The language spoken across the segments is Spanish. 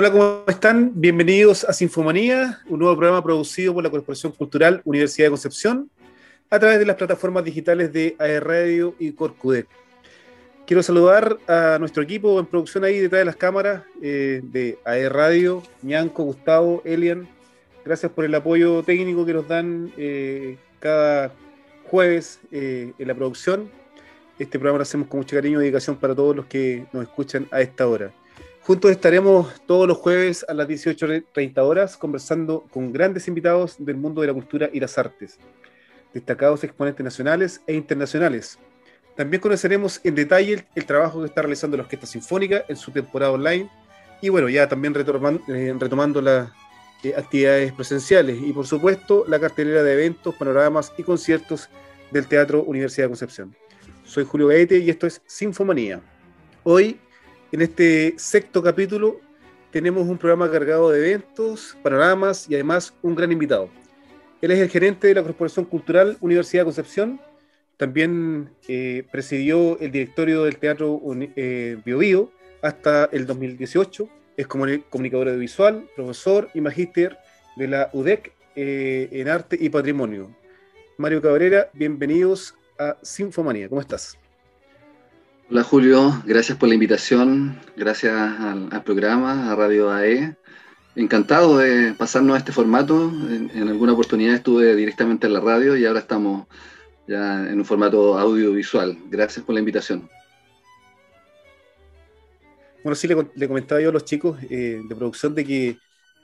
Hola, ¿cómo están? Bienvenidos a Sinfomanía, un nuevo programa producido por la Corporación Cultural Universidad de Concepción a través de las plataformas digitales de AR Radio y Corcudec. Quiero saludar a nuestro equipo en producción ahí detrás de las cámaras eh, de AR Radio, Ñanco, Gustavo, Elian. Gracias por el apoyo técnico que nos dan eh, cada jueves eh, en la producción. Este programa lo hacemos con mucho cariño y dedicación para todos los que nos escuchan a esta hora. Juntos estaremos todos los jueves a las 18.30 horas conversando con grandes invitados del mundo de la cultura y las artes, destacados exponentes nacionales e internacionales. También conoceremos en detalle el, trabajo que está realizando la Orquesta Sinfónica en su temporada online y bueno, ya también eh, retomando, las eh, actividades presenciales y por supuesto la cartelera de eventos, panoramas y conciertos del Teatro Universidad de Concepción. Soy Julio Gaete y esto es Sinfomanía. Hoy en este sexto capítulo tenemos un programa cargado de eventos, panoramas y además un gran invitado. Él es el gerente de la Corporación Cultural Universidad Concepción. También eh, presidió el directorio del Teatro eh, Bio, Bio hasta el 2018. Es comunicador audiovisual, profesor y magíster de la UDEC eh, en Arte y Patrimonio. Mario Cabrera, bienvenidos a Sinfomanía. ¿Cómo estás? Hola Julio, gracias por la invitación, gracias al, programa, a Radio AE. Encantado de pasarnos a este formato. En, alguna oportunidad estuve directamente en la radio y ahora estamos ya en un formato audiovisual. Gracias por la invitación. Bueno, sí, le, comentaba yo a los chicos eh, de producción de que,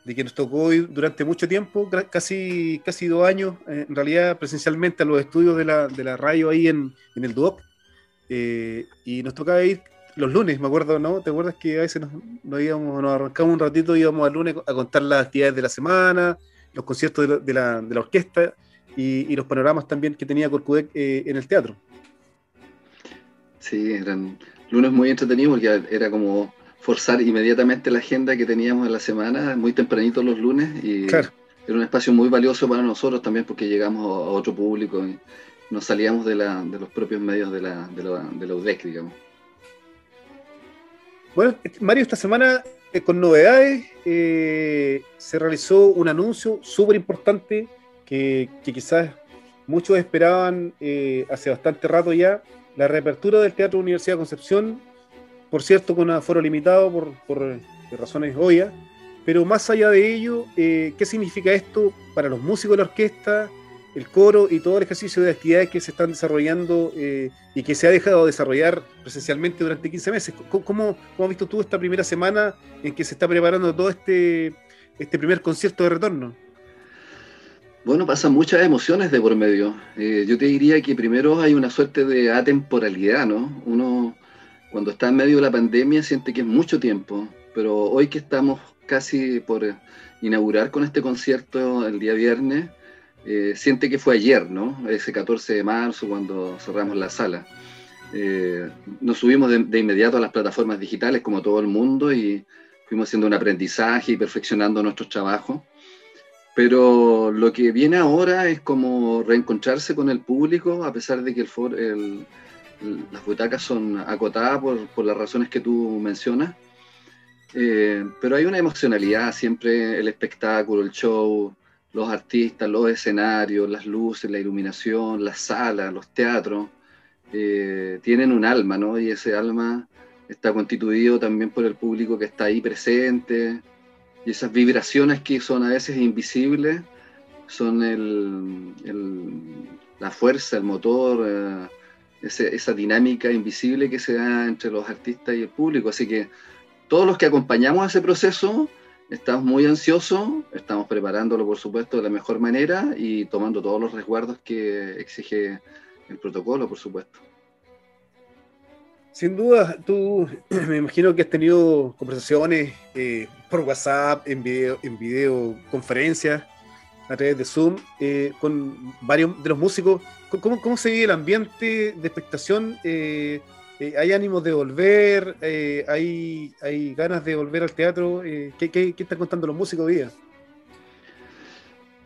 de que nos tocó durante mucho tiempo, casi, casi dos años, eh, en realidad presencialmente a los estudios de la, de la radio ahí en, en el DUOC eh, y nos tocaba ir los lunes, me acuerdo, ¿no? ¿Te acuerdas que a veces nos, íbamos, nos arrancamos un ratito, íbamos al lunes a contar las actividades de la semana, los conciertos de la, de la, orquesta y, los panoramas también que tenía Corcudec eh, en el teatro? Sí, eran lunes muy entretenidos porque era como forzar inmediatamente la agenda que teníamos en la semana, muy tempranito los lunes, y era un espacio muy valioso para nosotros también porque llegamos a otro público nos salíamos de, los propios medios de la, de, UDEC, digamos. Bueno, Mario, esta semana eh, con novedades eh, se realizó un anuncio súper importante que, quizás muchos esperaban eh, hace bastante rato ya, la reapertura del Teatro Universidad de Concepción, por cierto con aforo limitado por, por razones obvias, pero más allá de ello, ¿qué significa esto para los músicos de la orquesta? El coro y todo el ejercicio de actividades que se están desarrollando eh, y que se ha dejado de desarrollar presencialmente durante 15 meses. ¿Cómo, has visto tú esta primera semana en que se está preparando todo este, este primer concierto de retorno? Bueno, pasan muchas emociones de por medio. Eh, yo te diría que primero hay una suerte de atemporalidad, ¿no? Uno cuando está en medio de la pandemia siente que es mucho tiempo, pero hoy que estamos casi por inaugurar con este concierto el día viernes, eh, siente que fue ayer, ¿no? Ese 14 de marzo cuando cerramos la sala. Eh, nos subimos de, inmediato a las plataformas digitales como todo el mundo y fuimos haciendo un aprendizaje y perfeccionando nuestros trabajos. Pero lo que viene ahora es como reencontrarse con el público, a pesar de que el las butacas son acotadas por, por, las razones que tú mencionas. Eh, pero hay una emocionalidad, siempre el espectáculo, el show, los artistas, los escenarios, las luces, la iluminación, las salas, los teatros, eh, tienen un alma, ¿no? Y ese alma está constituido también por el público que está ahí presente, y esas vibraciones que son a veces invisibles, son la fuerza, el motor, eh, esa dinámica invisible que se da entre los artistas y el público. Así que todos los que acompañamos ese proceso, Estamos muy ansiosos, estamos preparándolo por supuesto de la mejor manera y tomando todos los resguardos que exige el protocolo, por supuesto. Sin duda, tú me imagino que has tenido conversaciones eh, por WhatsApp, en video, en videoconferencias, a través de Zoom, eh, con varios de los músicos. ¿Cómo, ¿Cómo, se vive el ambiente de expectación eh, eh, ¿Hay ánimos de volver? Eh, hay, ¿Hay ganas de volver al teatro? Eh, ¿qué, qué, están contando los músicos hoy día?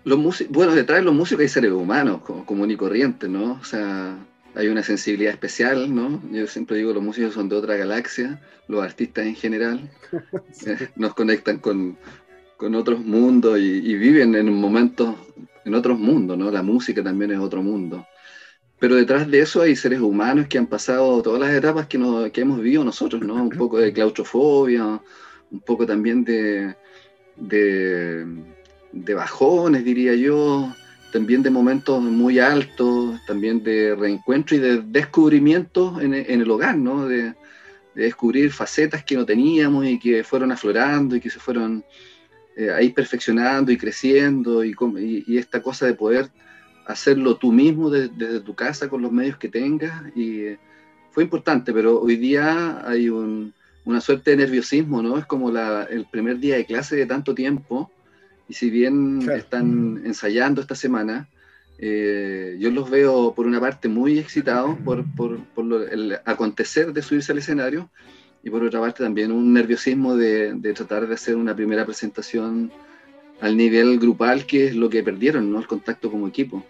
Los bueno, detrás de los músicos hay seres humanos, como, común y corriente, ¿no? O sea, hay una sensibilidad especial, ¿no? Yo siempre digo, los músicos son de otra galaxia, los artistas en general, eh, nos conectan con, con otros mundos y, viven en momentos, en otros mundos, ¿no? La música también es otro mundo. Pero detrás de eso hay seres humanos que han pasado todas las etapas que, que hemos vivido nosotros, ¿no? Un poco de claustrofobia, un poco también de, de, bajones, diría yo, también de momentos muy altos, también de reencuentro y de descubrimiento en, en el hogar, ¿no? De, de, descubrir facetas que no teníamos y que fueron aflorando y que se fueron eh, ahí perfeccionando y creciendo y, y, esta cosa de poder hacerlo tú mismo desde, tu casa con los medios que tengas y eh, fue importante, pero hoy día hay un, una suerte de nerviosismo, ¿no? Es como la, el primer día de clase de tanto tiempo y si bien están ensayando esta semana, eh, yo los veo por una parte muy excitados por, por, por el acontecer de subirse al escenario y por otra parte también un nerviosismo de, de, tratar de hacer una primera presentación al nivel grupal, que es lo que perdieron, ¿no? El contacto como equipo.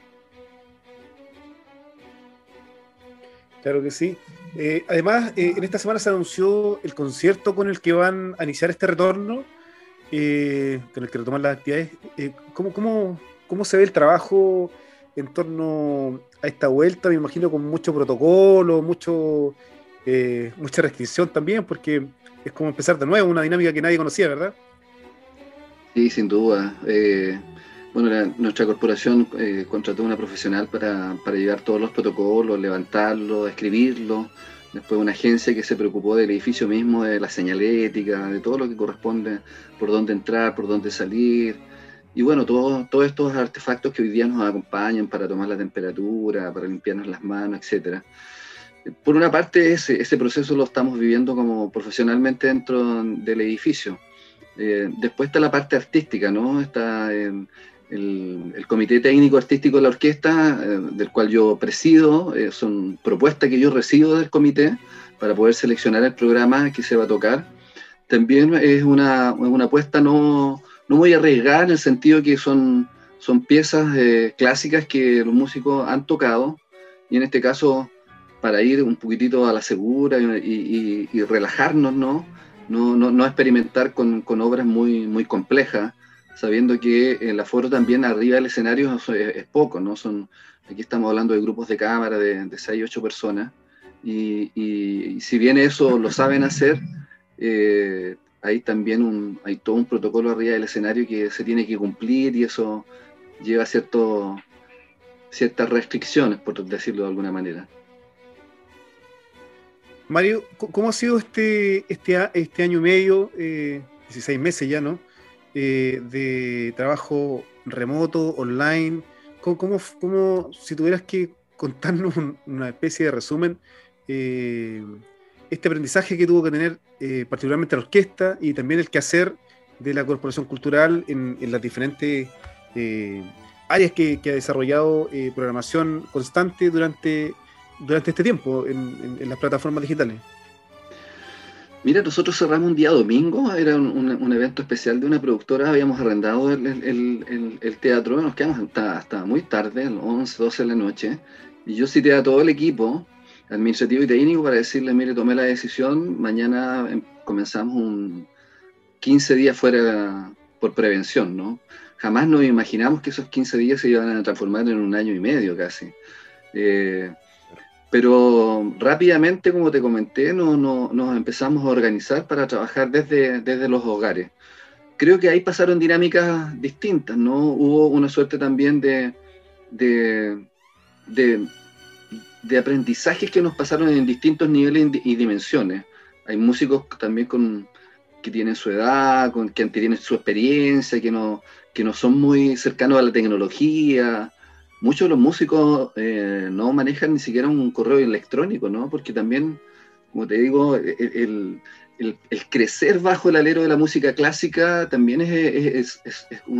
Claro que sí. Eh, además, eh, en esta semana se anunció el concierto con el que van a iniciar este retorno eh, con el que retoman las actividades. ¿cómo, cómo, cómo, se ve el trabajo en torno a esta vuelta? Me imagino con mucho protocolo, mucho, mucha restricción también, porque es como empezar de nuevo, una dinámica que nadie conocía, ¿verdad? Sí, sin duda. Eh, bueno, nuestra corporación eh, contrató una profesional para, para llevar todos los protocolos, levantarlos, escribirlos después una agencia que se preocupó del edificio mismo, de la señalética, de todo lo que corresponde, por dónde entrar, por dónde salir, y bueno, todos todos estos artefactos que hoy día nos acompañan para tomar la temperatura, para limpiarnos las manos, etc. Por una parte, ese, proceso lo estamos viviendo como profesionalmente dentro del edificio. Eh, después está la parte artística, ¿no? Está el, comité técnico artístico de la orquesta, eh, del cual yo presido, eh, son propuestas que yo recibo del comité para poder seleccionar el programa que se va a tocar. También es una, una apuesta no, no muy arriesgada en el sentido que son, son piezas eh, clásicas que los músicos han tocado y en este caso para ir un poquitito a la segura y, y, relajarnos, ¿no? No, no, no experimentar con, con, obras muy, muy complejas sabiendo que el aforo también arriba del escenario es, poco, ¿no? Son, aquí estamos hablando de grupos de cámara de, de 6, 8 personas, y, y, si bien eso lo saben hacer, eh, hay también un, hay todo un protocolo arriba del escenario que se tiene que cumplir y eso lleva cierto, ciertas restricciones, por decirlo de alguna manera. Mario, ¿cómo ha sido este, este, este año y medio, eh, 16 meses ya, ¿no? Eh, de trabajo remoto, online? ¿Cómo, cómo, si tuvieras que contarnos una especie de resumen, eh, este aprendizaje que tuvo que tener eh, particularmente la orquesta y también el quehacer de la Corporación Cultural en, las diferentes áreas que, ha desarrollado programación constante durante, durante este tiempo en las plataformas digitales? Mira, nosotros cerramos un día domingo, era un, evento especial de una productora, habíamos arrendado el, teatro, nos quedamos hasta, muy tarde, 11, 12 de la noche, y yo cité a todo el equipo, administrativo y técnico, para decirle, mire, tomé la decisión, mañana em, comenzamos un 15 días fuera por prevención, ¿no? Jamás nos imaginamos que esos 15 días se iban a transformar en un año y medio casi. Eh, pero rápidamente, como te comenté, nos empezamos a organizar para trabajar desde, desde los hogares. Creo que ahí pasaron dinámicas distintas, ¿no? Hubo una suerte también de, de, de, aprendizajes que nos pasaron en distintos niveles y dimensiones. Hay músicos también con, que tienen su edad, con, que tienen su experiencia, que no, que no son muy cercanos a la tecnología, muchos de los músicos eh, no manejan ni siquiera un correo electrónico, ¿no? Porque también, como te digo, e, e, el, crecer bajo el alero de la música clásica también es,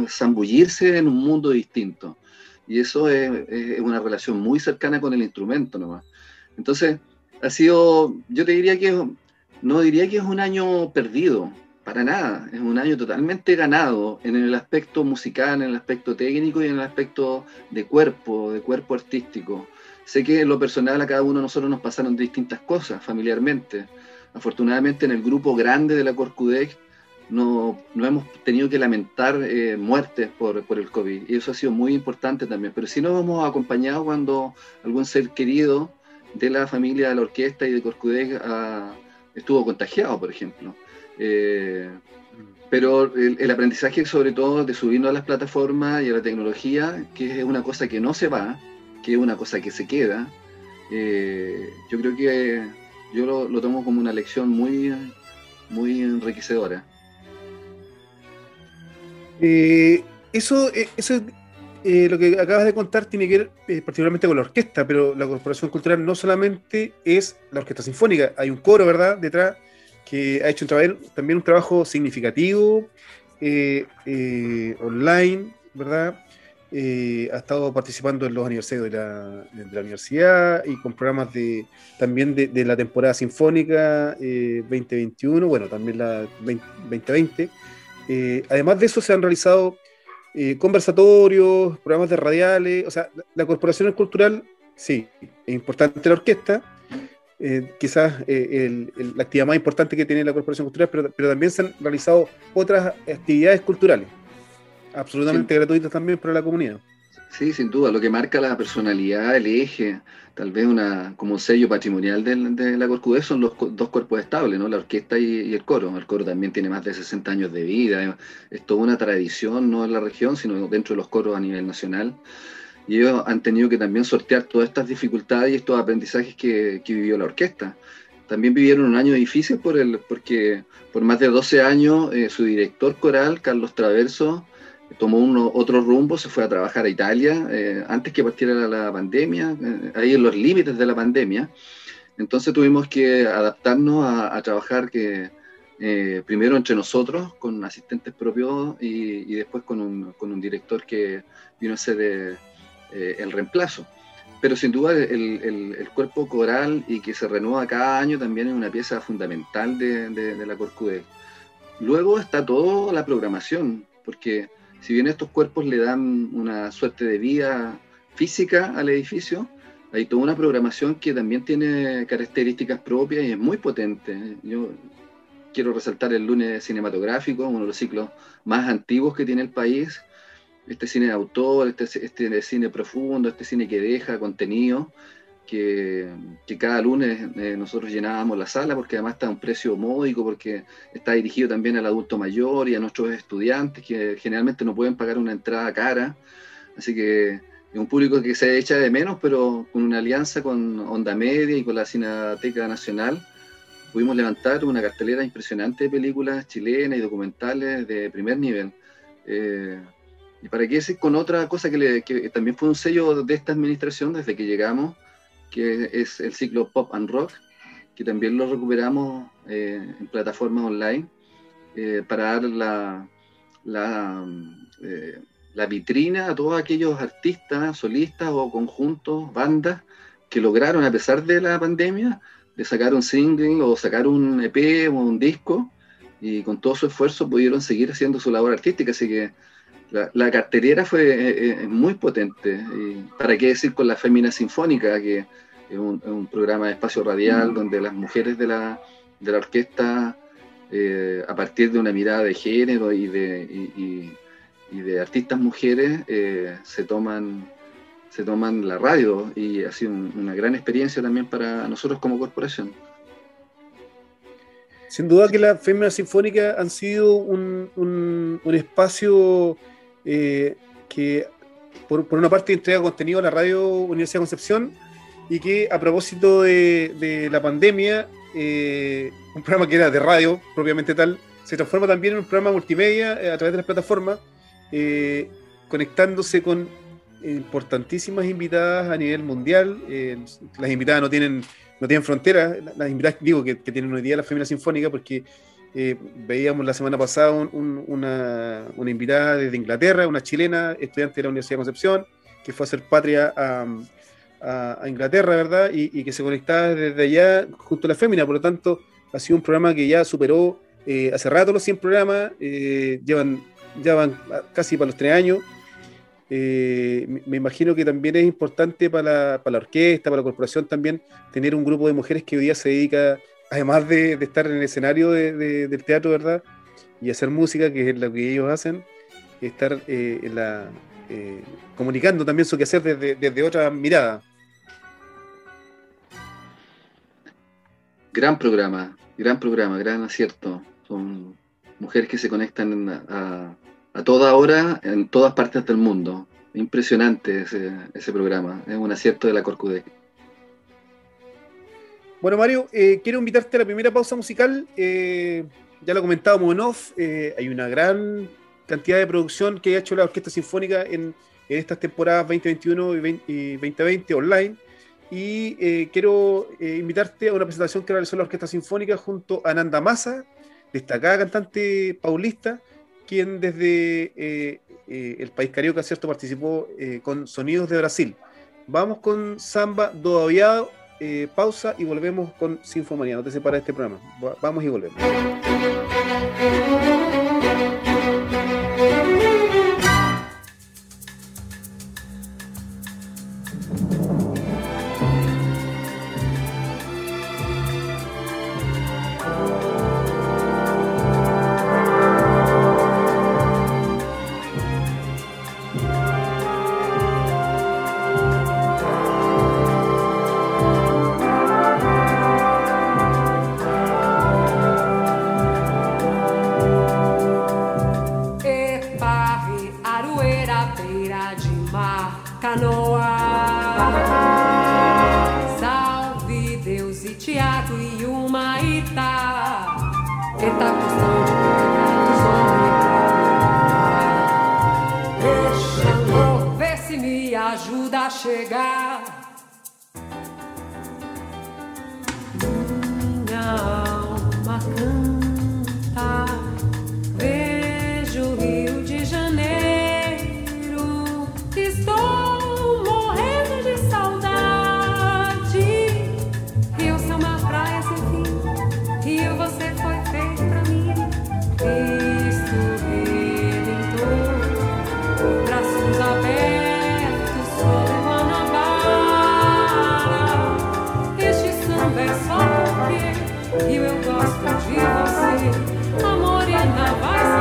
zambullirse en un mundo distinto. Y eso es, una relación muy cercana con el instrumento nomás. Entonces, ha sido, yo te diría que, no diría que es un año perdido, para nada, es un año totalmente ganado en el aspecto musical, en el aspecto técnico y en el aspecto de cuerpo, de cuerpo artístico. Sé que en lo personal a cada uno de nosotros nos pasaron distintas cosas familiarmente. Afortunadamente en el grupo grande de la Corcudec no, no hemos tenido que lamentar eh, muertes por, por, el COVID y eso ha sido muy importante también. Pero sí nos hemos acompañado cuando algún ser querido de la familia de la orquesta y de Corcudec ah, estuvo contagiado, por ejemplo. Eh, pero el, aprendizaje sobre todo de subirnos a las plataformas y a la tecnología, que es una cosa que no se va, que es una cosa que se queda, eh, yo creo que yo lo, lo, tomo como una lección muy, muy enriquecedora. Eh, eso, eso eh, lo que acabas de contar tiene que ver particularmente con la orquesta, pero la Corporación Cultural no solamente es la orquesta sinfónica, hay un coro, ¿verdad?, detrás, que ha hecho un también un trabajo significativo online, ¿verdad? ha estado participando en los aniversarios de la, universidad y con programas de también de, la temporada sinfónica 2021, bueno, también la 2020 eh, además de eso, se han realizado eh, conversatorios, programas de radiales, o sea, la, corporación cultural, sí, es importante la orquesta, eh, quizás la actividad más importante que tiene la corporación cultural, pero, también se han realizado otras actividades culturales, absolutamente gratuitas también para la comunidad. Sí, sin duda, lo que marca la personalidad, el eje, tal vez una como sello patrimonial de, la Corcudez son los dos cuerpos estables, ¿no? la orquesta y, el coro. El coro también tiene más de 60 años de vida, es toda una tradición, no en la región, sino dentro de los coros a nivel nacional. Y ellos han tenido que también sortear todas estas dificultades y estos aprendizajes que, vivió la orquesta. También vivieron un año difícil por el, porque por más de 12 años eh, su director coral, Carlos Traverso, tomó uno, otro rumbo, se fue a trabajar a Italia eh, antes que partiera la, pandemia, eh, ahí en los límites de la pandemia. Entonces tuvimos que adaptarnos a, trabajar que, eh, primero entre nosotros, con asistentes propios, y, después con un, con un, director que vino a ser el reemplazo. Pero sin duda el, el, cuerpo coral y que se renueva cada año también es una pieza fundamental de, de, de la Corcudé. Luego está toda la programación, porque si bien estos cuerpos le dan una suerte de vida física al edificio, hay toda una programación que también tiene características propias y es muy potente. Yo quiero resaltar el lunes cinematográfico, uno de los ciclos más antiguos que tiene el país. Este cine de autor, este, este cine profundo, este cine que deja contenido que, cada lunes eh, nosotros llenábamos la sala porque además está a un precio módico, porque está dirigido también al adulto mayor y a nuestros estudiantes que generalmente no pueden pagar una entrada cara. Así que es un público que se echa de menos, pero con una alianza con Onda Media y con la Cineteca Nacional pudimos levantar una cartelera impresionante de películas chilenas y documentales de primer nivel. Eh, y para qué decir con otra cosa que, que también fue un sello de esta administración desde que llegamos, que es el ciclo Pop and Rock, que también lo recuperamos eh, en plataformas online eh, para dar la, la, eh, la, vitrina a todos aquellos artistas, solistas o conjuntos, bandas que lograron, a pesar de la pandemia, de sacar un single o sacar un EP o un disco y con todo su esfuerzo pudieron seguir haciendo su labor artística. Así que la, la cartelera fue muy potente. Y ¿Para qué decir con la Fémina Sinfónica, que es un, programa de espacio radial mm. donde las mujeres de la, de la orquesta, eh, a partir de una mirada de género y de, y, de artistas mujeres, eh, se, toman, se toman la radio y ha sido una gran experiencia también para nosotros como corporación. Sin duda que las Féminas Sinfónicas han sido un, un, espacio eh, que, por, por, una parte, entrega contenido a la radio Universidad de Concepción y que a propósito de, la pandemia, eh, un programa que era de radio propiamente tal, se transforma también en un programa multimedia eh, a través de las plataformas, conectándose con importantísimas invitadas a nivel mundial. las invitadas no tienen, no tienen fronteras, las invitadas, digo, que, tienen hoy día la familia sinfónica, porque veíamos la semana pasada una, invitada desde Inglaterra, una chilena, estudiante de la Universidad de Concepción, que fue a hacer patria a Inglaterra, ¿verdad? Y, que se conectaba desde allá junto a la fémina, por lo tanto, ha sido un programa que ya superó eh, hace rato los 100 programas, eh, llevan, ya van casi para los 3 años, eh, me imagino que también es importante para la, orquesta, para la corporación también, tener un grupo de mujeres que hoy día se dedica, además de, estar en el escenario del teatro, ¿verdad? Y hacer música, que es lo que ellos hacen, estar eh, en la, eh, comunicando también su quehacer desde, otra mirada. Gran programa, gran programa, gran acierto. Son mujeres que se conectan a, a toda hora en todas partes del mundo. Impresionante ese, programa, es un acierto de la Corcudec. Bueno, Mario, eh, quiero invitarte a la primera pausa musical. Eh, ya lo comentábamos en off, eh, hay una gran cantidad de producción que ha hecho la Orquesta Sinfónica en, estas temporadas 2021 y, 2020 online. Y quiero invitarte a una presentación que realizó la Orquesta Sinfónica junto a Nanda Massa, destacada cantante paulista, quien desde el país carioca, ¿cierto?, participó con Sonidos de Brasil. Vamos con Samba do Aviado, pausa y volvemos con Sinfomanía. No te separes de este programa. Vamos y volvemos. é só porque eu gosto de você. Amor, ainda vai ser.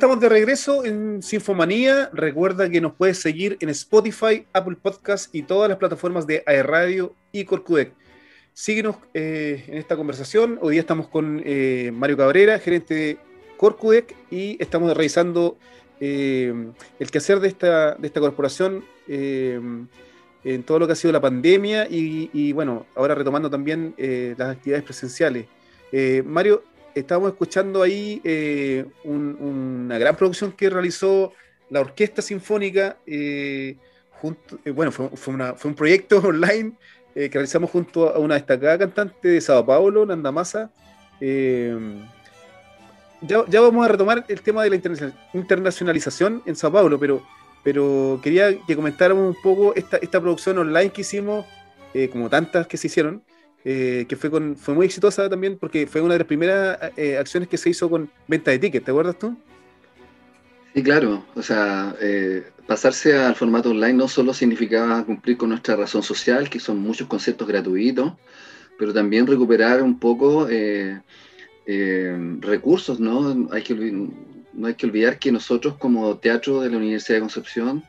Estamos de regreso en Sinfomanía. Recuerda que nos puedes seguir en Spotify, Apple Podcast y todas las plataformas de Radio y Corcudec. síguenos en esta conversación. Hoy día estamos con Mario Cabrera, gerente de Corcudec, y estamos revisando el quehacer de esta, de esta corporación en todo lo que ha sido la pandemia y, bueno, ahora retomando también eh, las actividades presenciales. Eh, Mario, estábamos escuchando ahí eh, una gran producción que realizó la Orquesta Sinfónica, junto, bueno, fue, un proyecto online que realizamos junto a una destacada cantante de Sao Paulo, Nanda Massa. Ya, ya, vamos a retomar el tema de la internacionalización en Sao Paulo, pero pero quería que comentáramos un poco esta, esta producción online que hicimos, eh, como tantas que se hicieron, eh, que fue, con, fue muy exitosa también porque fue una de las primeras eh, acciones que se hizo con venta de tickets, ¿te acuerdas tú? Sí, claro. O sea, pasarse al formato online no solo significaba cumplir con nuestra razón social, que son muchos conceptos gratuitos, pero también recuperar un poco recursos, ¿no? Hay que no hay que olvidar que nosotros como teatro de la Universidad de Concepción,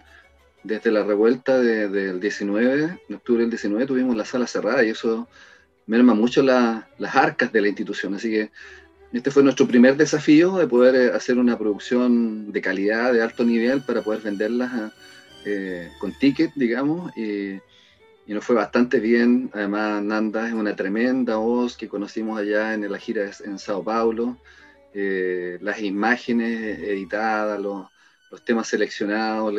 desde la revuelta del 19, en octubre del 19, tuvimos la sala cerrada y eso merma mucho las arcas de la institución. Así que este fue nuestro primer desafío de poder eh, hacer una producción de calidad, de alto nivel, para poder venderlas eh, con ticket, digamos. Y, y, nos fue bastante bien. Además, Nanda es una tremenda voz que conocimos allá en la gira en Sao Paulo. Eh, las imágenes editadas, los, temas seleccionados.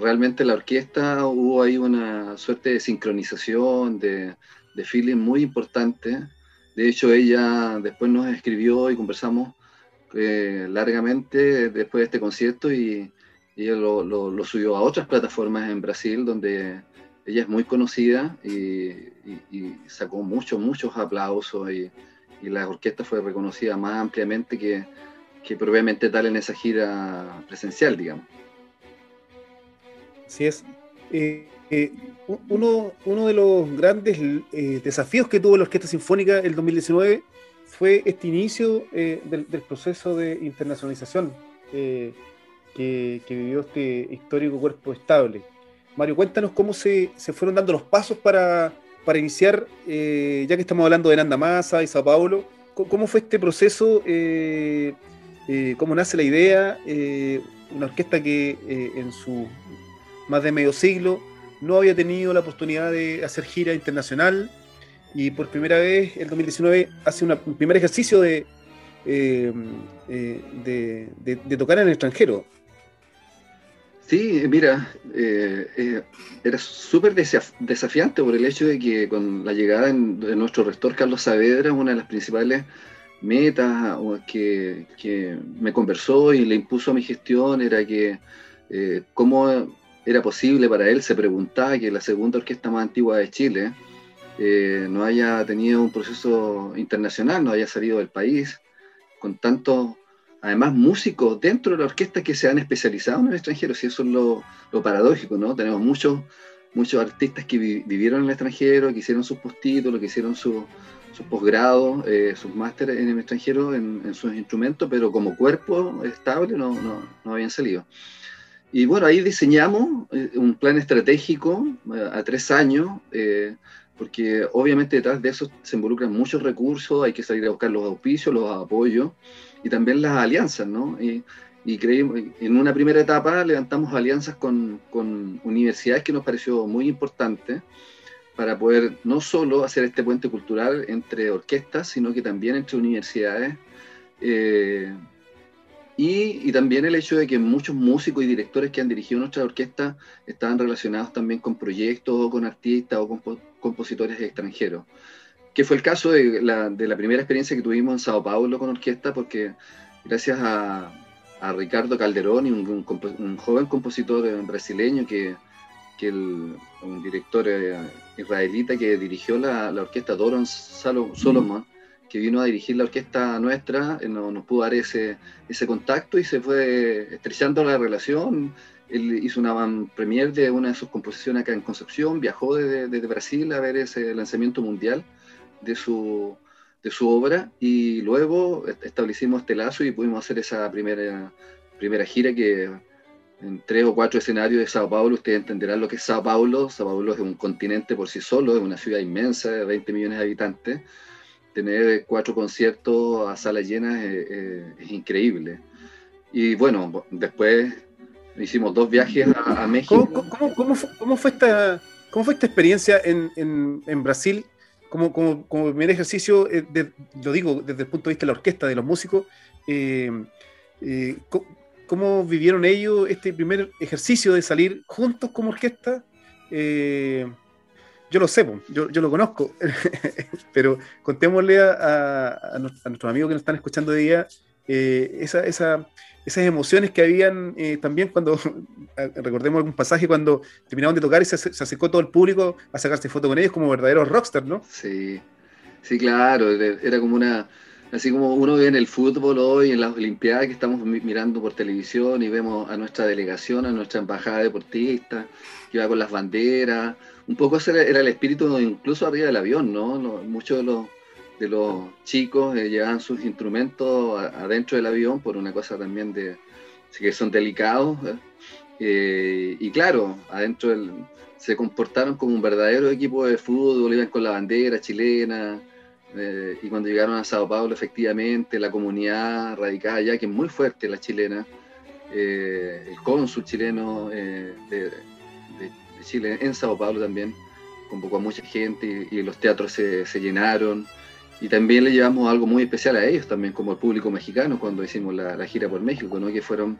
realmente la orquesta hubo ahí una suerte de sincronización, de, feeling muy importante. De hecho, ella después nos escribió y conversamos eh, largamente después de este concierto y, ella lo, subió a otras plataformas en Brasil donde ella es muy conocida y, sacó muchos, muchos aplausos y la orquesta fue reconocida más ampliamente que, que probablemente tal en esa gira presencial, digamos. Así es. Eh, eh, uno, de los grandes eh, desafíos que tuvo la Orquesta Sinfónica el 2019 fue este inicio del, proceso de internacionalización que, que, vivió este histórico cuerpo estable. Mario, cuéntanos cómo se, fueron dando los pasos para, para iniciar, eh, ya que estamos hablando de Nanda Massa y Sao Paulo, ¿cómo fue este proceso? Eh, eh, ¿Cómo nace la idea? una orquesta que en su más de medio siglo no había tenido la oportunidad de hacer gira internacional y por primera vez el 2019 hace un primer ejercicio de, de tocar en el extranjero. Sí, mira, eh, eh, era súper desafiante por el hecho de que con la llegada de nuestro rector Carlos Saavedra, una de las principales metas que, que, me conversó y le impuso a mi gestión era que eh, cómo era posible para él, se preguntaba que la segunda orquesta más antigua de Chile no haya tenido un proceso internacional, no haya salido del país con tantos además músicos dentro de la orquesta que se han especializado en el extranjero, si eso es lo, paradójico, ¿no? Tenemos muchos, muchos artistas que vivieron en el extranjero, que hicieron sus postítulos, que hicieron sus posgrados, eh, sus másteres en el extranjero en, sus instrumentos, pero como cuerpo estable no, no, habían salido. Y bueno, ahí diseñamos eh, un plan estratégico eh, a tres años, porque obviamente detrás de eso se involucran muchos recursos, hay que salir a buscar los auspicios, los apoyos y también las alianzas, ¿no? Y, y creímos, en una primera etapa levantamos alianzas con, con, universidades que nos pareció muy importante para poder no solo hacer este puente cultural entre orquestas, sino que también entre universidades. Eh, y, también el hecho de que muchos músicos y directores que han dirigido nuestra orquesta estaban relacionados también con proyectos o con artistas o con compositores extranjeros. Que fue el caso de la, de la, primera experiencia que tuvimos en Sao Paulo con orquesta, porque gracias a, Ricardo Calderón, un, un, joven compositor brasileño que, un director eh, israelita que dirigió la, la orquesta Doron Solomon, que vino a dirigir la orquesta nuestra, eh, no, nos pudo dar ese, ese contacto y se fue estrechando la relación. Él hizo una premier de una de sus composiciones acá en Concepción, viajó desde, desde Brasil a ver ese lanzamiento mundial de su, de su obra y luego establecimos este lazo y pudimos hacer esa primera, primera gira que en tres o cuatro escenarios de Sao Paulo, ustedes entenderán lo que es Sao Paulo. Sao Paulo es un continente por sí solo, es una ciudad inmensa de 20 millones de habitantes. Tener cuatro conciertos a salas llenas es, increíble. Y bueno, después hicimos dos viajes a, México. ¿Cómo, fue esta, ¿Cómo fue esta experiencia en, en, en Brasil? Como, como, como primer ejercicio, eh, lo digo desde el punto de vista de la orquesta, de los músicos, eh, eh, ¿cómo, vivieron ellos este primer ejercicio de salir juntos como orquesta? Yo lo sé, yo, yo, lo conozco, pero contémosle a, a, nuestros amigos que nos están escuchando de día esa, esa, esas emociones que habían eh, también cuando, recordemos algún pasaje, cuando terminaron de tocar y se, acercó todo el público a sacarse foto con ellos como verdaderos rockstars, ¿no? Sí, sí, claro, era como una, así como uno ve en el fútbol hoy, en las Olimpiadas, que estamos mirando por televisión y vemos a nuestra delegación, a nuestra embajada deportista, que va con las banderas, un poco ese era, el espíritu incluso arriba del avión, ¿no? muchos de los de los chicos eh, llevaban sus instrumentos adentro del avión por una cosa también de que son delicados. ¿eh? Eh, y claro, adentro se comportaron como un verdadero equipo de fútbol, iban con la bandera chilena. y cuando llegaron a Sao Paulo, efectivamente, la comunidad radicada allá, que es muy fuerte la chilena, el cónsul chileno de, Chile en Sao Paulo también, convocó a mucha gente y, los teatros se, se llenaron. Y también le llevamos algo muy especial a ellos, también como el público mexicano, cuando hicimos la, gira por México, ¿no? que fueron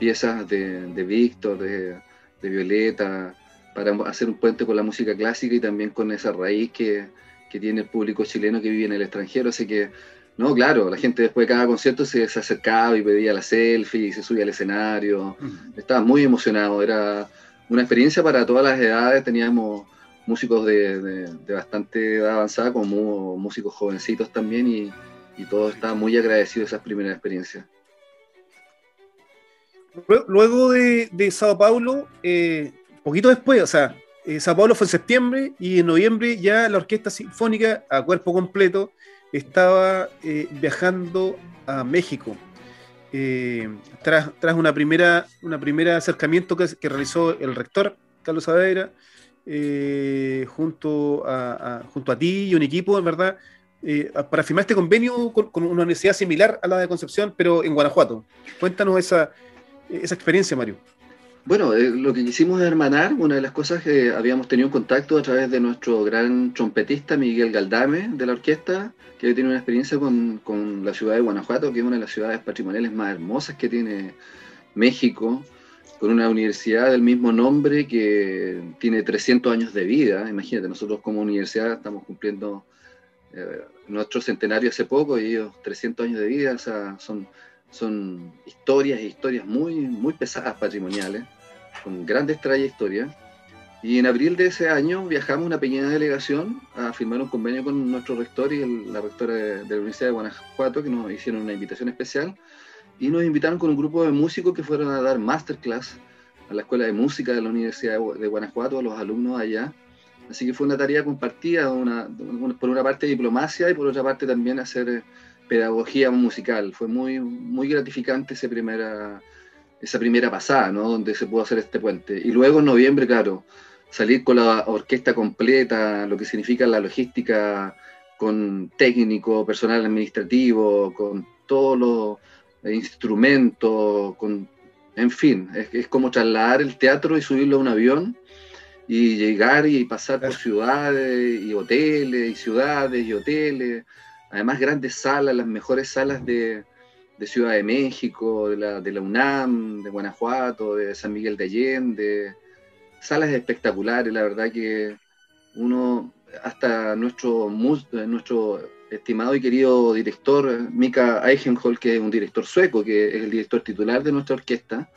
piezas de, de Víctor, de, de, Violeta, para hacer un puente con la música clásica y también con esa raíz que, que, tiene el público chileno que vive en el extranjero. Así que, no, claro, la gente después de cada concierto se, se acercaba y pedía la selfie y se subía al escenario. Estaba muy emocionado, era una experiencia para todas las edades, teníamos músicos de, bastante edad avanzada como músicos jovencitos también y, y todos estaban muy agradecidos de esas primeras experiencias. Luego de, Sao Paulo, eh, poquito después, o sea, eh, Sao Paulo fue en septiembre y en noviembre ya la Orquesta Sinfónica a cuerpo completo estaba eh, viajando a México. Tras, tras una primera, una primera acercamiento que, realizó el rector Carlos Saavedra, eh, junto, a, junto a ti y un equipo, en verdad, eh, para firmar este convenio con, una universidad similar a la de Concepción, pero en Guanajuato. Cuéntanos esa, esa experiencia, Mario. Bueno, eh, lo que quisimos hermanar, una de las cosas que habíamos tenido en contacto a través de nuestro gran trompetista Miguel Galdame de la orquesta, que tiene una experiencia con, con la ciudad de Guanajuato, que es una de las ciudades patrimoniales más hermosas que tiene México con una universidad del mismo nombre que tiene 300 años de vida. Imagínate, nosotros como universidad estamos cumpliendo eh, nuestro centenario hace poco y ellos 300 años de vida, o sea, son, son historias historias muy, muy pesadas patrimoniales, con grandes trayectorias. Y en abril de ese año viajamos una pequeña delegación a firmar un convenio con nuestro rector y la rectora de, de la Universidad de Guanajuato, que nos hicieron una invitación especial y nos invitaron con un grupo de músicos que fueron a dar masterclass a la Escuela de Música de la Universidad de Guanajuato, a los alumnos allá. Así que fue una tarea compartida, una, por una parte diplomacia y por otra parte también hacer eh, pedagogía musical. Fue muy, muy gratificante esa primera, esa primera pasada, ¿no? donde se pudo hacer este puente. Y luego en noviembre, claro, salir con la orquesta completa, lo que significa la logística con técnico, personal administrativo, con todos los instrumentos, con, en fin, es, como trasladar el teatro y subirlo a un avión y llegar y pasar por ciudades y hoteles y ciudades y hoteles, además grandes salas, las mejores salas de, Ciudad de México, de la, UNAM, de Guanajuato, de San Miguel de Allende, salas espectaculares, la verdad que uno, hasta nuestro, nuestro estimado y querido director Mika Eichenholz, que es un director sueco, que es el director titular de nuestra orquesta,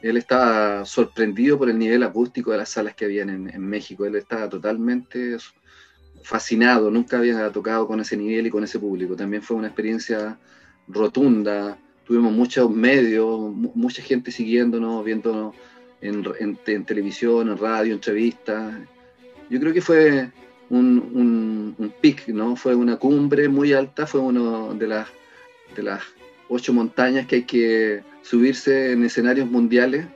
él estaba sorprendido por el nivel acústico de las salas que habían en, México. Él estaba totalmente fascinado, nunca había tocado con ese nivel y con ese público. También fue una experiencia rotunda. Tuvimos muchos medios, mucha gente siguiéndonos, viéndonos en, en televisión, en radio, entrevistas. Yo creo que fue un, un, pic, ¿no? Fue una cumbre muy alta, fue una de las, de las ocho montañas que hay que subirse en escenarios mundiales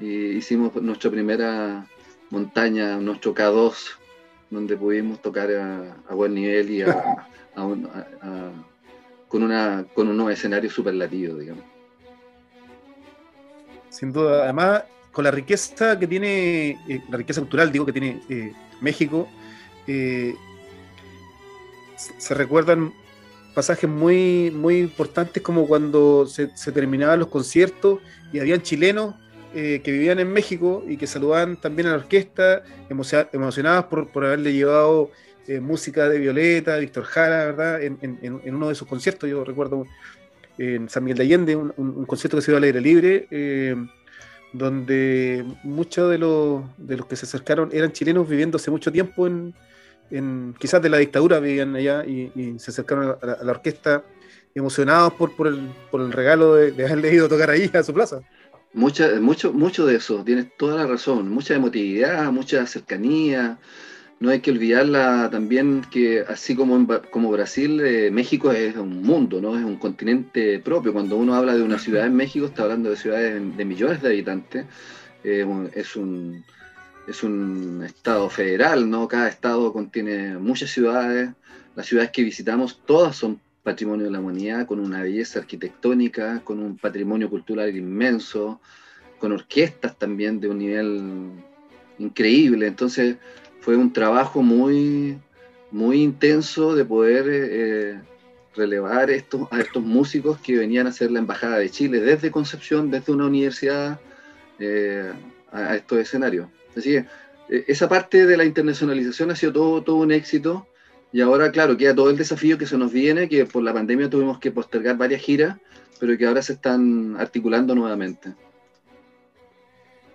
y hicimos nuestra primera montaña, nuestro K2, donde pudimos tocar a, buen nivel y con, una, con unos escenarios superlativos, digamos. Sin duda, además, con la riqueza que tiene, eh, la riqueza cultural, digo, que tiene eh, México, eh, se recuerdan pasajes muy, muy importantes como cuando se, se terminaban los conciertos y habían chilenos eh, que vivían en México y que saludaban también a la orquesta, emocionadas por, por haberle llevado eh, música de Violeta, Víctor Jara, ¿verdad? En, en, uno de sus conciertos, yo recuerdo en San Miguel de Allende, un, concierto que se dio al aire libre, eh, donde muchos de los, de los que se acercaron eran chilenos viviendo hace mucho tiempo en, quizás de la dictadura vivían allá y, se acercaron a la, orquesta emocionados por, por, el, por el regalo de, de haberle ido a tocar ahí a su plaza. Mucha, mucho, mucho de eso, tienes toda la razón, mucha emotividad, mucha cercanía. No hay que olvidarla también que así como, como Brasil, eh, México es un mundo, ¿no? es un continente propio. Cuando uno habla de una ciudad en México, está hablando de ciudades de millones de habitantes. es, un, es un estado federal, ¿no? cada estado contiene muchas ciudades. Las ciudades que visitamos, todas son patrimonio de la humanidad, con una belleza arquitectónica, con un patrimonio cultural inmenso, con orquestas también de un nivel increíble. Entonces fue un trabajo muy, muy intenso de poder eh, relevar estos, a estos músicos que venían a hacer la Embajada de Chile desde Concepción, desde una universidad, eh, a, estos escenarios. Así que eh, esa parte de la internacionalización ha sido todo, todo un éxito y ahora, claro, queda todo el desafío que se nos viene, que por la pandemia tuvimos que postergar varias giras, pero que ahora se están articulando nuevamente.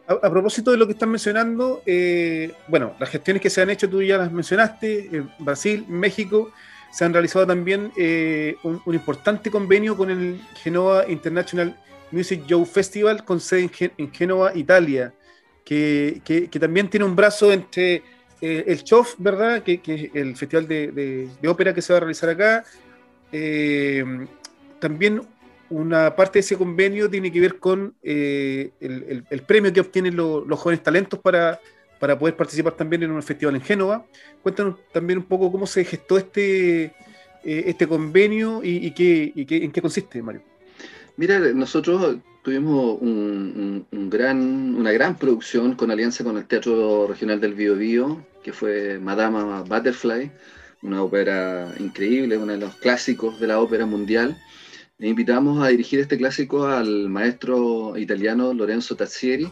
A, propósito de lo que están mencionando, eh, bueno, las gestiones que se han hecho, tú ya las mencionaste, en Brasil, México, se han realizado también eh, un, importante convenio con el Genova International Music Show Festival con sede en, Genova, Italia, que, que también tiene un brazo entre eh, el CHOF, ¿verdad? Que, es el festival de, ópera que se va a realizar acá. Eh, también una parte de ese convenio tiene que ver con eh, el, premio que obtienen los jóvenes talentos para, para poder participar también en un festival en Génova. Cuéntanos también un poco cómo se gestó este, este convenio y, qué, en qué consiste, Mario. Mira, nosotros tuvimos una gran producción con alianza con el Teatro Regional del Biobío, que fue Madama Butterfly, una ópera increíble, uno de los clásicos de la ópera mundial. Le invitamos a dirigir este clásico al maestro italiano Lorenzo Tazzieri.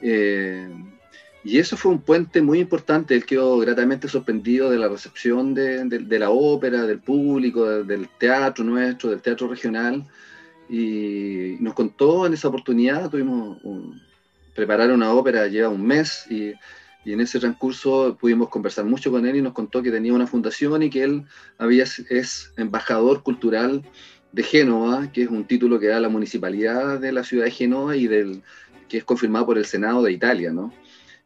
Eh, y eso fue un puente muy importante. Él quedó gratamente sorprendido de la recepción de, de la ópera, del público, del teatro nuestro, del teatro regional y nos contó en esa oportunidad, tuvimos un, preparar una ópera lleva un mes y, y, en ese transcurso pudimos conversar mucho con él y nos contó que tenía una fundación y que él es embajador cultural de Génova, que es un título que da la municipalidad de la ciudad de Génova y del, que es confirmado por el Senado de Italia, ¿no?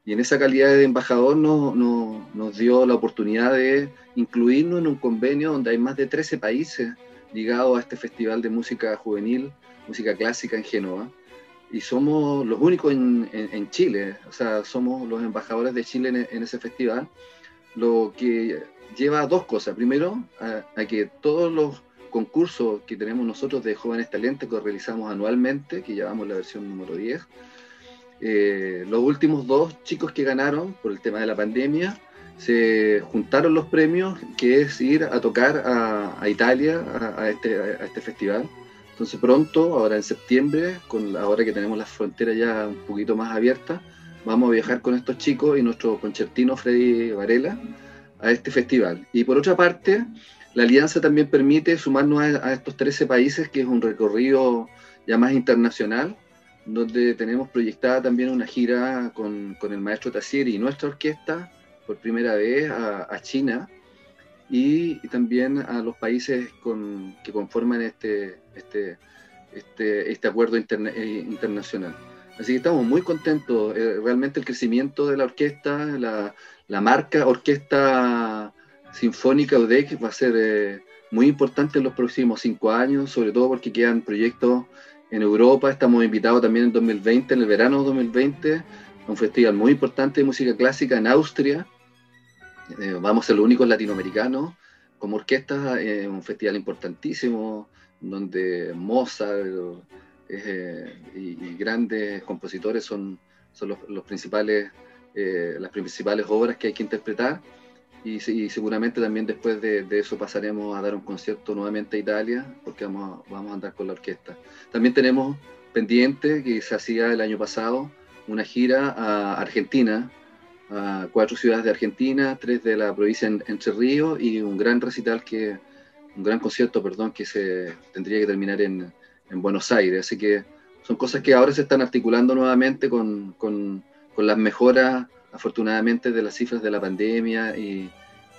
Y en esa calidad de embajador no, no, nos dio la oportunidad de incluirnos en un convenio donde hay más de 13 países ligado a este festival de música juvenil, música clásica en Génova. Y somos los únicos en, en, Chile, o sea, somos los embajadores de Chile en, ese festival, lo que lleva a dos cosas. Primero, a, que todos los concursos que tenemos nosotros de jóvenes talentos que realizamos anualmente, que llevamos la versión número 10, eh, los últimos dos chicos que ganaron por el tema de la pandemia se juntaron los premios, que es ir a tocar a, Italia, a, este, a, este, festival. Entonces pronto, ahora en septiembre, con ahora que tenemos las fronteras ya un poquito más abiertas, vamos a viajar con estos chicos y nuestro concertino Freddy Varela a este festival. Y por otra parte, la alianza también permite sumarnos a, estos 13 países, que es un recorrido ya más internacional, donde tenemos proyectada también una gira con, con el maestro Tassieri y nuestra orquesta por primera vez a, China y, también a los países que conforman este, este, este, este acuerdo eh, internacional. Así que estamos muy contentos. Eh, realmente el crecimiento de la orquesta, la, la marca Orquesta Sinfónica UDEC va a ser eh, muy importante en los próximos cinco años, sobre todo porque quedan proyectos en Europa. Estamos invitados también en 2020, en el verano de 2020, a un festival muy importante de música clásica en Austria. Eh, vamos a ser los únicos latinoamericanos como orquesta, es un festival importantísimo donde Mozart eh, y, grandes compositores son, son los, principales, eh, las principales obras que hay que interpretar. Y, seguramente también después de, eso pasaremos a dar un concierto nuevamente a Italia, porque vamos a, vamos a andar con la orquesta. También tenemos pendiente, que se hacía el año pasado, una gira a Argentina, a cuatro ciudades de Argentina, tres de la provincia en Entre Ríos y un gran recital que, un gran concierto, perdón, que se tendría que terminar en, en Buenos Aires. Así que son cosas que ahora se están articulando nuevamente con, con, las mejoras, afortunadamente, de las cifras de la pandemia y,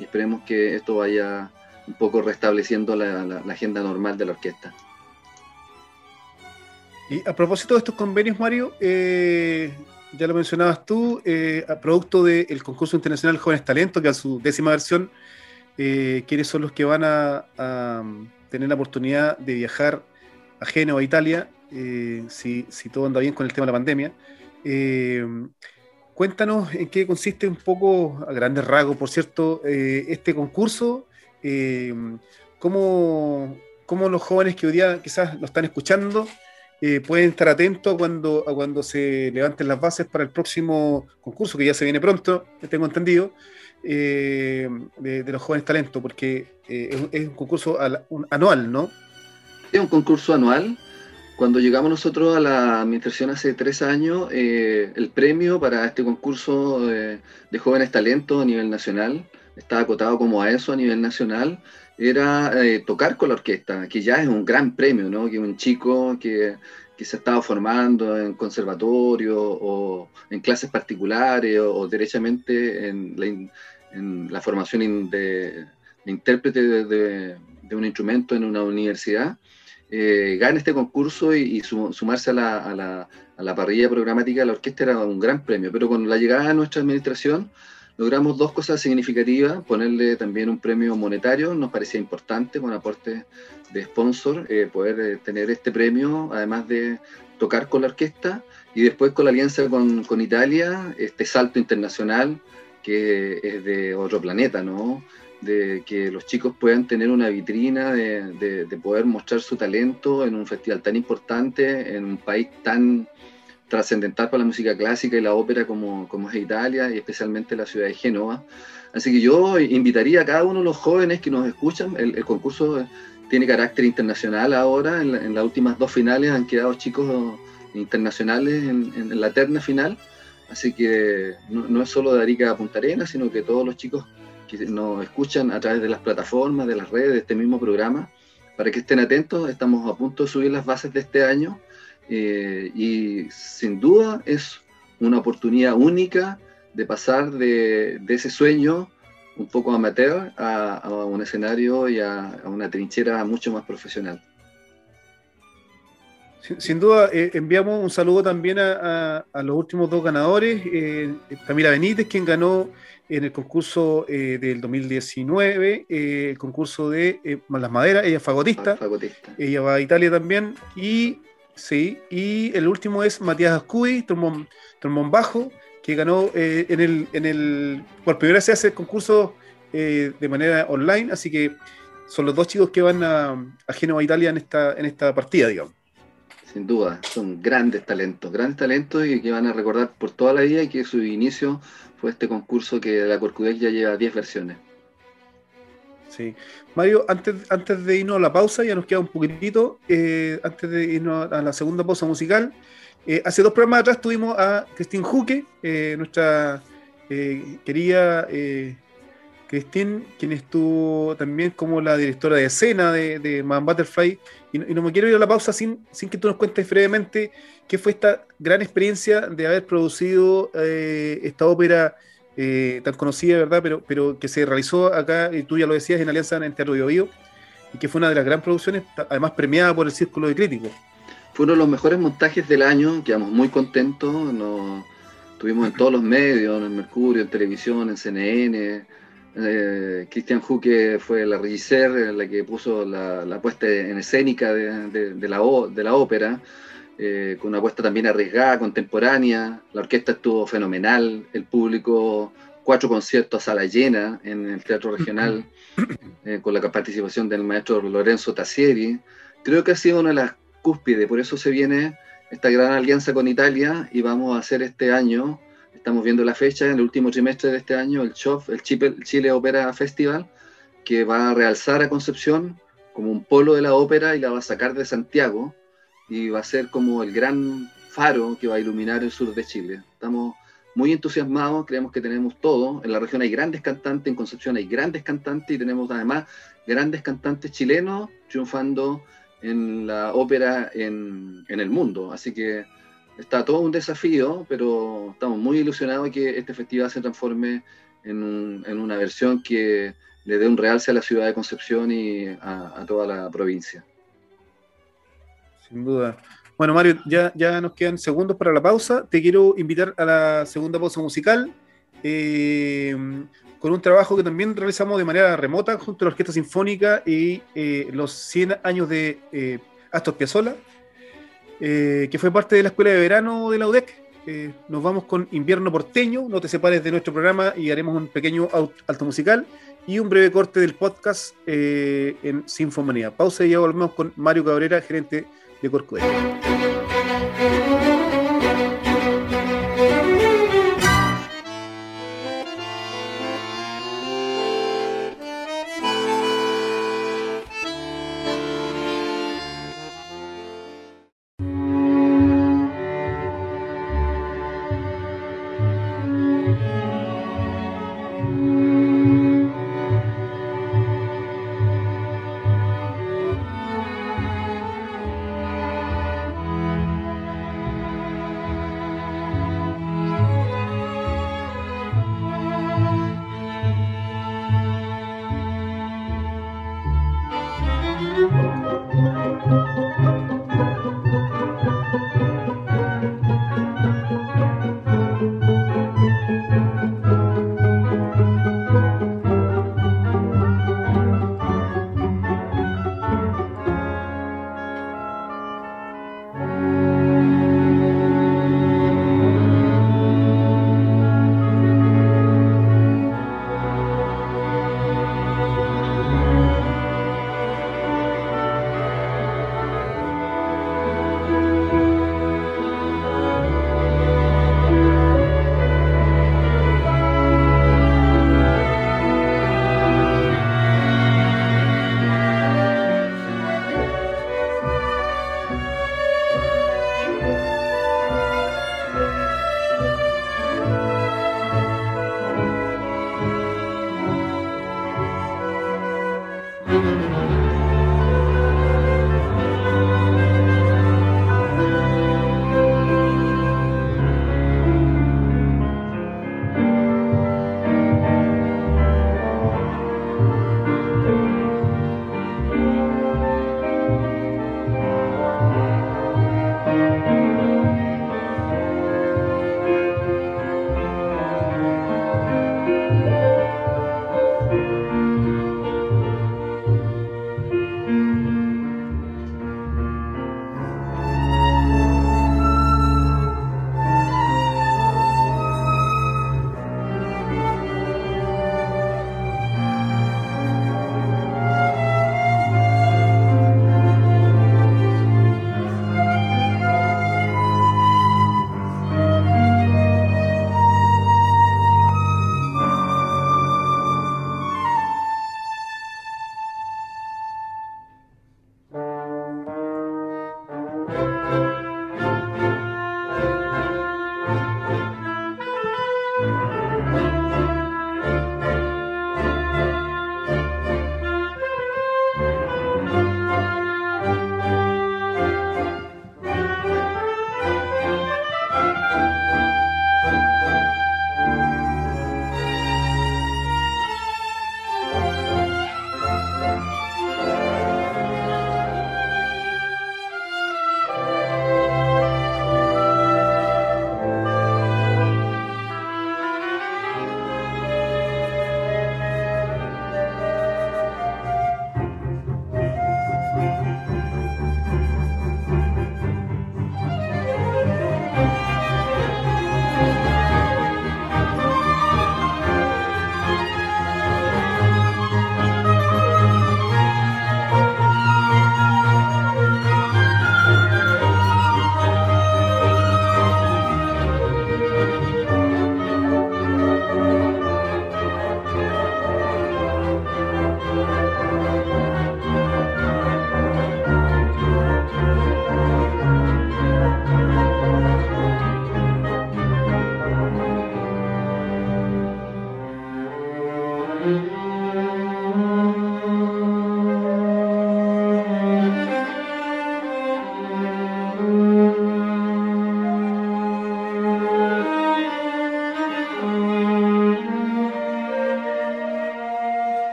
esperemos que esto vaya un poco restableciendo la, la, agenda normal de la orquesta. Y a propósito de estos convenios, Mario, eh, ya lo mencionabas tú, eh, a producto del concurso internacional Jóvenes Talentos, que a su décima versión, eh, ¿quiénes son los que van a, a, tener la oportunidad de viajar a Génova, Italia, eh, si, todo anda bien con el tema de la pandemia? Eh, cuéntanos en qué consiste un poco, a grandes rasgos, por cierto, este concurso, cómo, cómo los jóvenes que hoy día quizás lo están escuchando, eh, pueden estar atentos cuando, a cuando se levanten las bases para el próximo concurso, que ya se viene pronto, tengo entendido, eh, de, los jóvenes talentos, porque eh, es, un concurso anual, ¿no? Es un concurso anual. Cuando llegamos nosotros a la administración hace tres años, el premio para este concurso de jóvenes talentos a nivel nacional estaba acotado como a eso a nivel nacional era eh, tocar con la orquesta, que ya es un gran premio, ¿no? Que un chico que, que se estaba formando en conservatorio o en clases particulares o, derechamente en la, en la formación de, intérprete de, de, un instrumento en una universidad, eh, gane este concurso y, sumarse a la, a, la, a la parrilla programática de la orquesta era un gran premio, pero con la llegada de nuestra administración, logramos dos cosas significativas, ponerle también un premio monetario, nos parecía importante con aporte de sponsor, eh, poder eh, tener este premio, además de tocar con la orquesta, y después con la alianza con, con, Italia, este salto internacional que es de otro planeta, ¿no? De que los chicos puedan tener una vitrina, de, de, de poder mostrar su talento en un festival tan importante, en un país tan trascendental para la música clásica y la ópera como, como es Italia y especialmente la ciudad de Génova. Así que yo invitaría a cada uno de los jóvenes que nos escuchan, el, concurso tiene carácter internacional ahora, en, las últimas dos finales han quedado chicos internacionales en, la terna final, así que no, es solo de Arica a Punta Arenas, sino que todos los chicos que nos escuchan a través de las plataformas, de las redes, de este mismo programa, para que estén atentos, estamos a punto de subir las bases de este año eh, y sin duda es una oportunidad única de pasar de, ese sueño un poco amateur a, un escenario y a, una trinchera mucho más profesional. Sin, duda, eh, enviamos un saludo también a, los últimos dos ganadores. Eh, Camila Benítez, quien ganó en el concurso del 2019, el concurso de Las Maderas, ella es fagotista, fagotista, ella va a Italia también, y Sí, y el último es Matías Ascuy, trombón, bajo, que ganó eh, en, el, en el. Por primera vez se hace el concurso eh, de manera online, así que son los dos chicos que van a, a Génova, Italia en esta, en esta partida, digamos. Sin duda, son grandes talentos, grandes talentos y que van a recordar por toda la vida y que su inicio fue este concurso que la Corcudec ya lleva 10 versiones. Sí. Mario, antes, antes de irnos a la pausa, ya nos queda un poquitito, eh, antes de irnos a la segunda pausa musical, eh, hace dos programas atrás tuvimos a Christine Juque, eh, nuestra querida Christine, quien estuvo también como la directora de escena de, de Man Butterfly, y, no me quiero ir a la pausa sin, sin que tú nos cuentes brevemente qué fue esta gran experiencia de haber producido esta ópera eh, tan conocida, ¿verdad? Pero, pero que se realizó acá, y tú ya lo decías, en alianza en el Teatro Bio, y que fue una de las grandes producciones, además premiada por el Círculo de Críticos. Fue uno de los mejores montajes del año, quedamos muy contentos, nos tuvimos en todos los medios, en el Mercurio, en televisión, en CNN, Eh, Christian Huque fue la regisseur, la que puso la, puesta en escénica de, la, de la ópera, eh, con una puesta también arriesgada, contemporánea. La orquesta estuvo fenomenal, el público, cuatro conciertos a sala llena en el Teatro Regional, eh, con la participación del maestro Lorenzo Tassieri. Creo que ha sido una de las cúspides, por eso se viene esta gran alianza con Italia y vamos a hacer este año Estamos viendo la fecha en el último trimestre de este año, el CHOF, el Chile Opera Festival, que va a realzar a Concepción como un polo de la ópera y la va a sacar de Santiago y va a ser como el gran faro que va a iluminar el sur de Chile. Estamos muy entusiasmados, creemos que tenemos todo. En la región hay grandes cantantes, en Concepción hay grandes cantantes y tenemos además grandes cantantes chilenos triunfando en la ópera en, en el mundo. Así que está todo un desafío, pero estamos muy ilusionados que este festival se transforme en, una versión que le dé un realce a la ciudad de Concepción y a, toda la provincia. Sin duda. Bueno, Mario, ya, ya nos quedan segundos para la pausa. Te quiero invitar a la segunda pausa musical. Eh, con un trabajo que también realizamos de manera remota junto a la Orquesta Sinfónica y eh, los 100 años de eh, Astor Piazzolla. Eh, que fue parte de la escuela de verano de la UDEC. Nos vamos con Invierno Porteño, no te separes de nuestro programa y haremos un pequeño alto musical y un breve corte del podcast en Sinfonía. Pausa y ya volvemos con Mario Cabrera, gerente de Corcudero.